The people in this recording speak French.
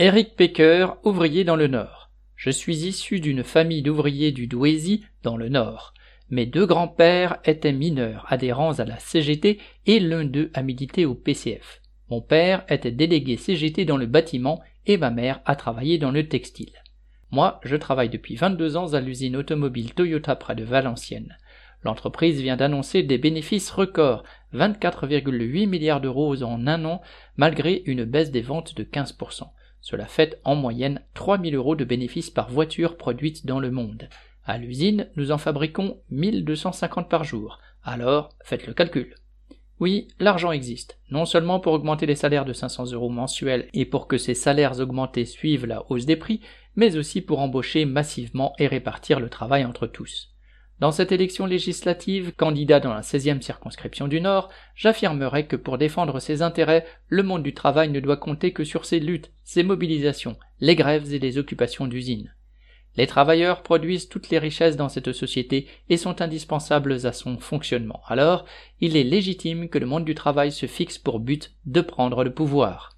Eric Pecker, ouvrier dans le Nord. Je suis issu d'une famille d'ouvriers du Douaisis, dans le Nord. Mes deux grands-pères étaient mineurs, adhérents à la CGT, et l'un d'eux a milité au PCF. Mon père était délégué CGT dans le bâtiment et ma mère a travaillé dans le textile. Moi, je travaille depuis 22 ans à l'usine automobile Toyota près de Valenciennes. L'entreprise vient d'annoncer des bénéfices records, 24,8 milliards d'euros en un an, malgré une baisse des ventes de 15%. Cela fait en moyenne 3000 euros de bénéfices par voiture produite dans le monde. À l'usine, nous en fabriquons 1250 par jour. Alors, faites le calcul. Oui, l'argent existe, non seulement pour augmenter les salaires de 500 euros mensuels et pour que ces salaires augmentés suivent la hausse des prix, mais aussi pour embaucher massivement et répartir le travail entre tous. Dans cette élection législative, candidat dans la 16e circonscription du Nord, j'affirmerai que pour défendre ses intérêts, le monde du travail ne doit compter que sur ses luttes, ses mobilisations, les grèves et les occupations d'usines. Les travailleurs produisent toutes les richesses dans cette société et sont indispensables à son fonctionnement. Alors, il est légitime que le monde du travail se fixe pour but de prendre le pouvoir.